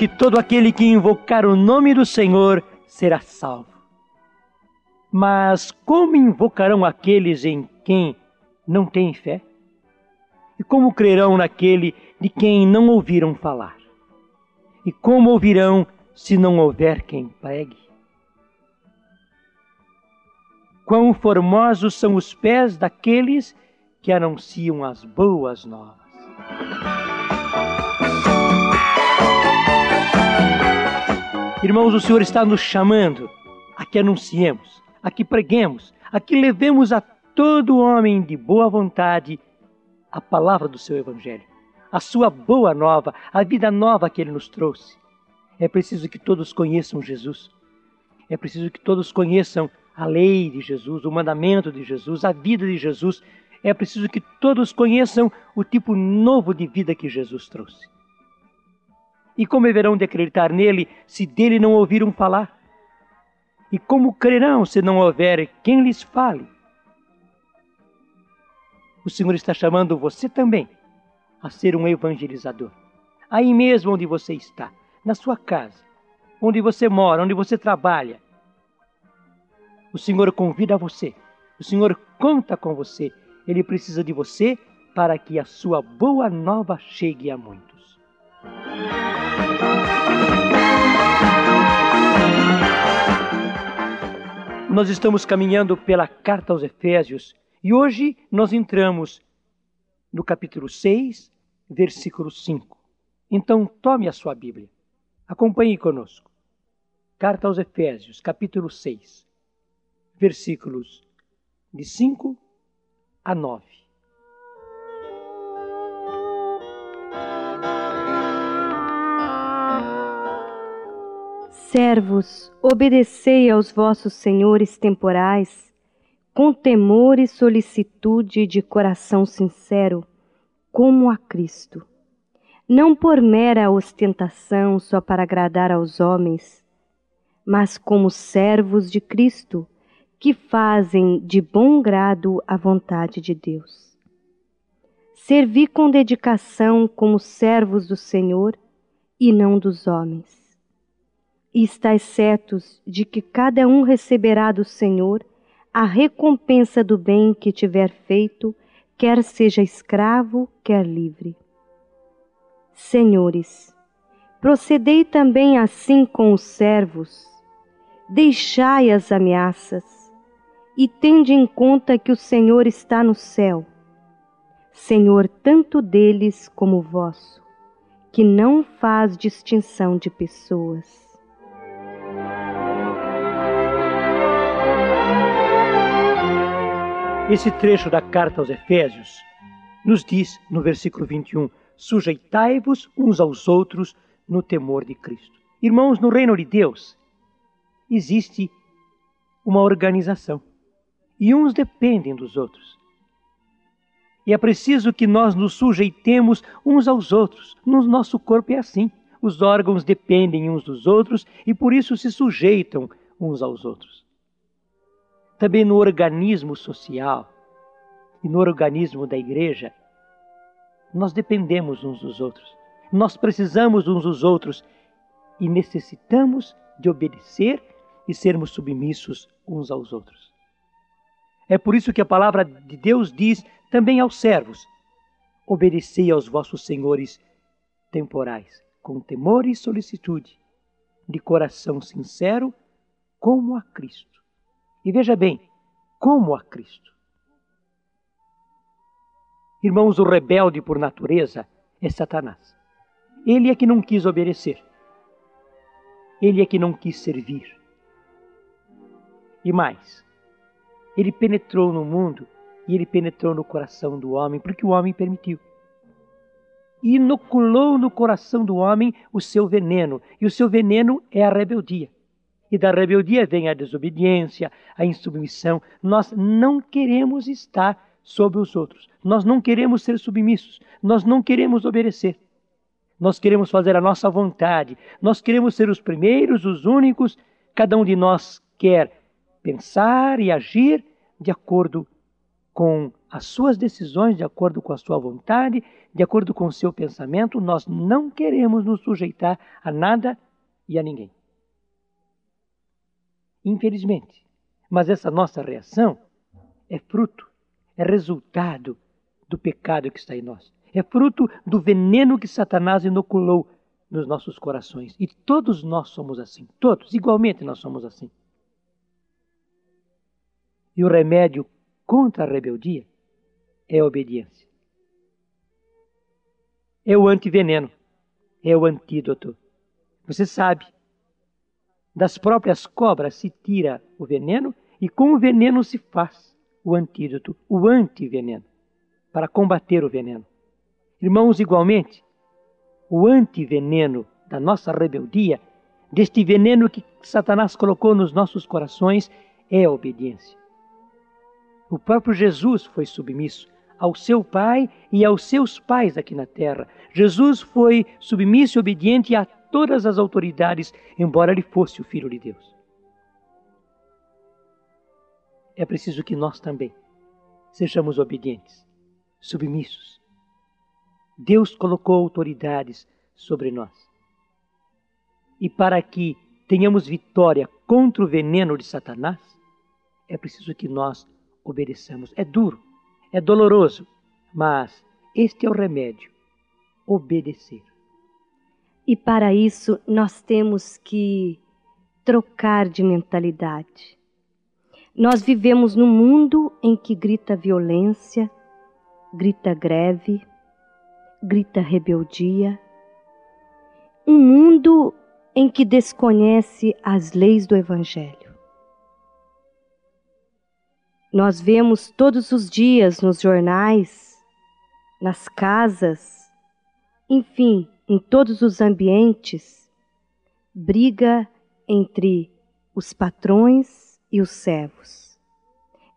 porque todo aquele que invocar o nome do Senhor será salvo. Mas como invocarão aqueles em quem não têm fé? E como crerão naquele de quem não ouviram falar? E como ouvirão se não houver quem pregue? Quão formosos são os pés daqueles que anunciam as boas novas. Irmãos, o Senhor está nos chamando a que anunciemos, a que preguemos, a que levemos a todo homem de boa vontade a palavra do seu Evangelho, a sua boa nova, a vida nova que ele nos trouxe. É preciso que todos conheçam Jesus. É preciso que todos conheçam a lei de Jesus, o mandamento de Jesus, a vida de Jesus. É preciso que todos conheçam o tipo novo de vida que Jesus trouxe. E como haverão de acreditar nele se dele não ouviram falar? E como crerão se não houver quem lhes fale? O Senhor está chamando você também a ser um evangelizador. Aí mesmo onde você está, na sua casa, onde você mora, onde você trabalha. O Senhor convida você, o Senhor conta com você, Ele precisa de você para que a sua boa nova chegue a muitos. Nós estamos caminhando pela carta aos Efésios e hoje nós entramos no capítulo 6, versículo 5. Então tome a sua Bíblia, acompanhe conosco. Carta aos Efésios, capítulo 6, versículos de 5 a 9. Servos, obedecei aos vossos senhores temporais, com temor e solicitude de coração sincero, como a Cristo. Não por mera ostentação só para agradar aos homens, mas como servos de Cristo, que fazem de bom grado a vontade de Deus. Servi com dedicação como servos do Senhor e não dos homens e estais certos de que cada um receberá do Senhor a recompensa do bem que tiver feito, quer seja escravo, quer livre. Senhores, procedei também assim com os servos, deixai as ameaças, e tende em conta que o Senhor está no céu, Senhor tanto deles como vosso, que não faz distinção de pessoas Esse trecho da carta aos Efésios nos diz no versículo 21: Sujeitai-vos uns aos outros no temor de Cristo. Irmãos, no reino de Deus existe uma organização e uns dependem dos outros. E é preciso que nós nos sujeitemos uns aos outros. No nosso corpo é assim. Os órgãos dependem uns dos outros e por isso se sujeitam uns aos outros também no organismo social e no organismo da igreja, nós dependemos uns dos outros. Nós precisamos uns dos outros e necessitamos de obedecer e sermos submissos uns aos outros. É por isso que a palavra de Deus diz também aos servos: obedecei aos vossos senhores temporais, com temor e solicitude, de coração sincero, como a Cristo e veja bem, como a Cristo. Irmãos, o rebelde por natureza é Satanás. Ele é que não quis obedecer. Ele é que não quis servir. E mais, ele penetrou no mundo e ele penetrou no coração do homem, porque o homem permitiu. Inoculou no coração do homem o seu veneno, e o seu veneno é a rebeldia e da rebeldia vem a desobediência, a insubmissão. Nós não queremos estar sobre os outros. Nós não queremos ser submissos. Nós não queremos obedecer. Nós queremos fazer a nossa vontade. Nós queremos ser os primeiros, os únicos. Cada um de nós quer pensar e agir de acordo com as suas decisões, de acordo com a sua vontade, de acordo com o seu pensamento, nós não queremos nos sujeitar a nada e a ninguém. Infelizmente. Mas essa nossa reação é fruto, é resultado do pecado que está em nós. É fruto do veneno que Satanás inoculou nos nossos corações. E todos nós somos assim. Todos, igualmente nós somos assim. E o remédio contra a rebeldia é a obediência. É o antiveneno, é o antídoto. Você sabe, das próprias cobras se tira o veneno e com o veneno se faz o antídoto, o antiveneno, para combater o veneno. Irmãos, igualmente, o antiveneno da nossa rebeldia, deste veneno que Satanás colocou nos nossos corações, é a obediência. O próprio Jesus foi submisso ao seu Pai e aos seus pais aqui na terra. Jesus foi submisso e obediente a todas as autoridades, embora ele fosse o Filho de Deus. É preciso que nós também sejamos obedientes, submissos. Deus colocou autoridades sobre nós. E para que tenhamos vitória contra o veneno de Satanás, é preciso que nós obedeçamos. É duro, é doloroso, mas este é o remédio: obedecer. E para isso nós temos que trocar de mentalidade. Nós vivemos num mundo em que grita violência, grita greve, grita rebeldia. Um mundo em que desconhece as leis do Evangelho. Nós vemos todos os dias nos jornais, nas casas, enfim, em todos os ambientes, briga entre os patrões e os servos,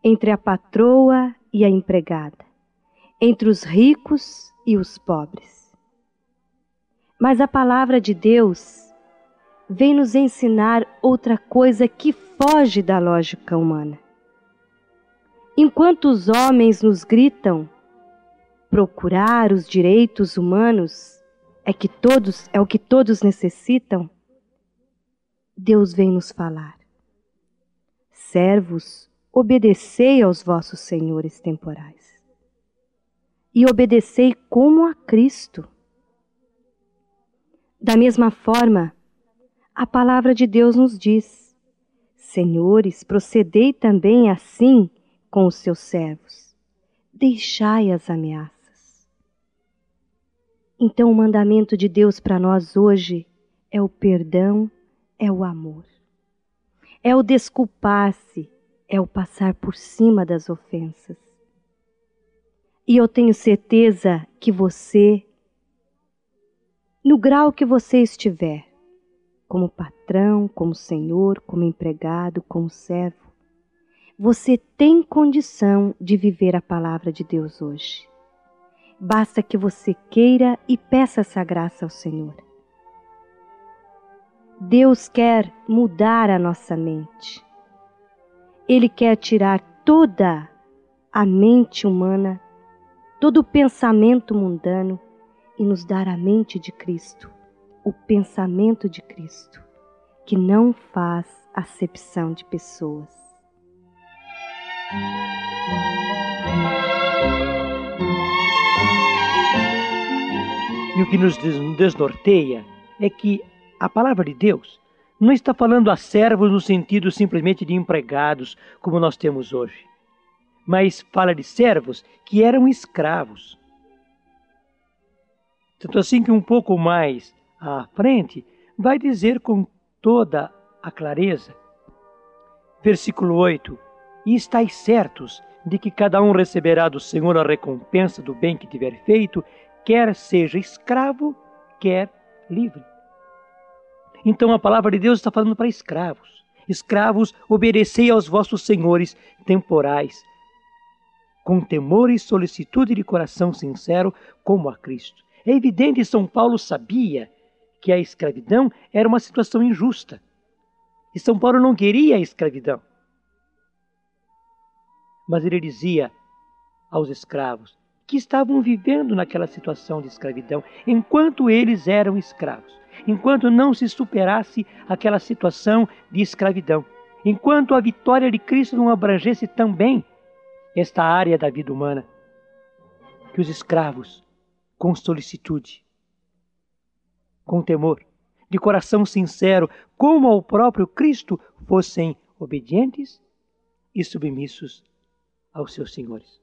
entre a patroa e a empregada, entre os ricos e os pobres. Mas a palavra de Deus vem nos ensinar outra coisa que foge da lógica humana. Enquanto os homens nos gritam procurar os direitos humanos é que todos é o que todos necessitam, Deus vem nos falar. Servos, obedecei aos vossos senhores temporais. E obedecei como a Cristo. Da mesma forma, a palavra de Deus nos diz: Senhores, procedei também assim com os seus servos. Deixai as ameaças. Então, o mandamento de Deus para nós hoje é o perdão, é o amor, é o desculpar-se, é o passar por cima das ofensas. E eu tenho certeza que você, no grau que você estiver, como patrão, como senhor, como empregado, como servo, você tem condição de viver a palavra de Deus hoje. Basta que você queira e peça essa graça ao Senhor. Deus quer mudar a nossa mente. Ele quer tirar toda a mente humana, todo o pensamento mundano e nos dar a mente de Cristo, o pensamento de Cristo, que não faz acepção de pessoas. E o que nos desnorteia é que a palavra de Deus não está falando a servos no sentido simplesmente de empregados, como nós temos hoje, mas fala de servos que eram escravos. Tanto assim que um pouco mais à frente vai dizer com toda a clareza, versículo 8: e estáis certos de que cada um receberá do Senhor a recompensa do bem que tiver feito, quer seja escravo, quer livre. Então a palavra de Deus está falando para escravos. Escravos, obedecei aos vossos senhores temporais, com temor e solicitude de coração sincero, como a Cristo. É evidente que São Paulo sabia que a escravidão era uma situação injusta. E São Paulo não queria a escravidão. Mas ele dizia: aos escravos que estavam vivendo naquela situação de escravidão, enquanto eles eram escravos, enquanto não se superasse aquela situação de escravidão, enquanto a vitória de Cristo não abrangesse também esta área da vida humana, que os escravos, com solicitude, com temor, de coração sincero, como ao próprio Cristo, fossem obedientes e submissos aos seus senhores.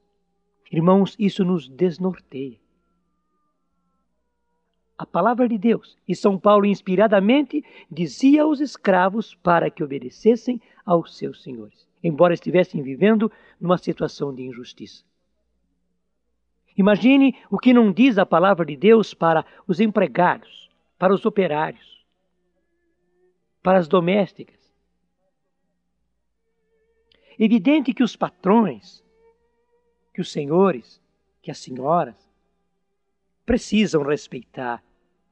Irmãos, isso nos desnorteia. A palavra de Deus, e São Paulo inspiradamente dizia aos escravos para que obedecessem aos seus senhores, embora estivessem vivendo numa situação de injustiça. Imagine o que não diz a palavra de Deus para os empregados, para os operários, para as domésticas. Evidente que os patrões, que os senhores, que as senhoras precisam respeitar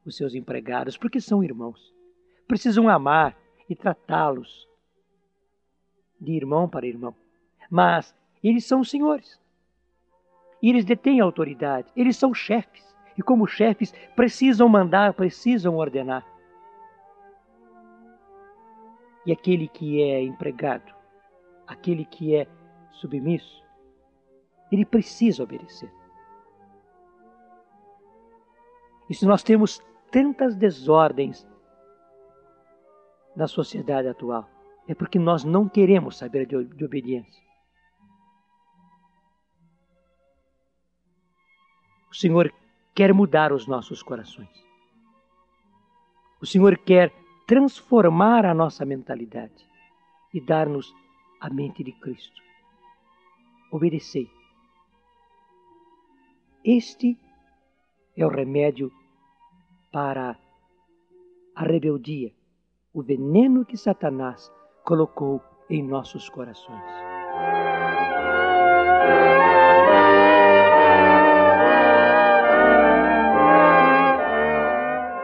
os seus empregados, porque são irmãos. Precisam amar e tratá-los de irmão para irmão. Mas eles são os senhores. E eles detêm autoridade, eles são chefes. E como chefes, precisam mandar, precisam ordenar. E aquele que é empregado, aquele que é submisso, ele precisa obedecer. E se nós temos tantas desordens na sociedade atual, é porque nós não queremos saber de, de obediência. O Senhor quer mudar os nossos corações. O Senhor quer transformar a nossa mentalidade e dar-nos a mente de Cristo. Obedecei. Este é o remédio para a rebeldia, o veneno que Satanás colocou em nossos corações.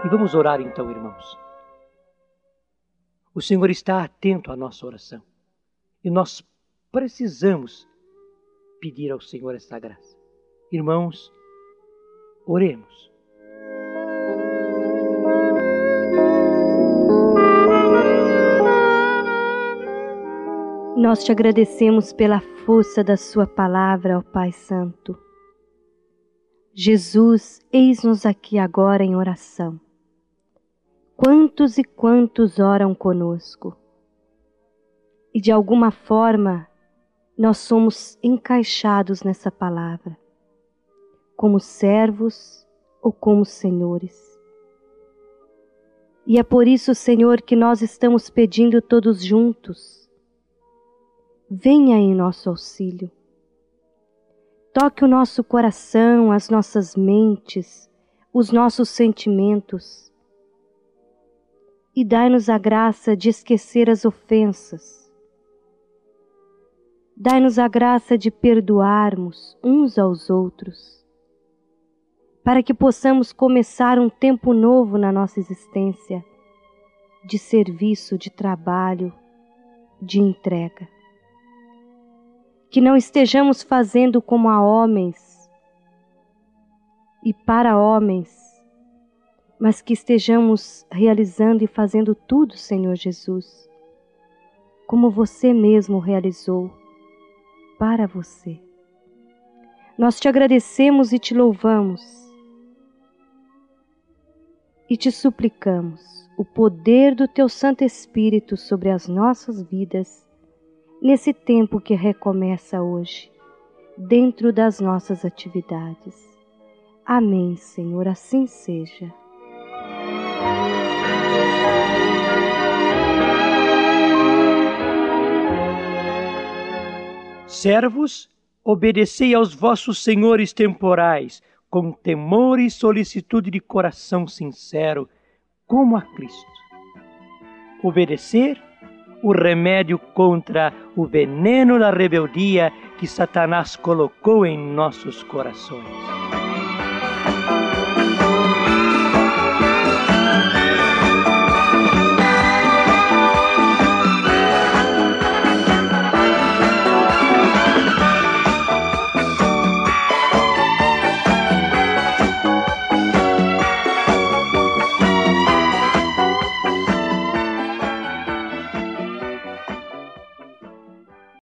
E vamos orar então, irmãos. O Senhor está atento à nossa oração e nós precisamos pedir ao Senhor esta graça. Irmãos, oremos. Nós te agradecemos pela força da Sua palavra, ó Pai Santo. Jesus, eis-nos aqui agora em oração. Quantos e quantos oram conosco? E de alguma forma nós somos encaixados nessa palavra, como servos ou como senhores. E é por isso, Senhor, que nós estamos pedindo todos juntos. Venha em nosso auxílio. Toque o nosso coração, as nossas mentes, os nossos sentimentos e dai-nos a graça de esquecer as ofensas. Dai-nos a graça de perdoarmos uns aos outros, para que possamos começar um tempo novo na nossa existência, de serviço, de trabalho, de entrega. Que não estejamos fazendo como a homens e para homens, mas que estejamos realizando e fazendo tudo, Senhor Jesus, como você mesmo realizou para você. Nós te agradecemos e te louvamos e te suplicamos o poder do teu Santo Espírito sobre as nossas vidas nesse tempo que recomeça hoje, dentro das nossas atividades. Amém, Senhor, assim seja. Servos, obedecei aos vossos senhores temporais, com temor e solicitude de coração sincero, como a Cristo. Obedecer o remédio contra o veneno da rebeldia que Satanás colocou em nossos corações.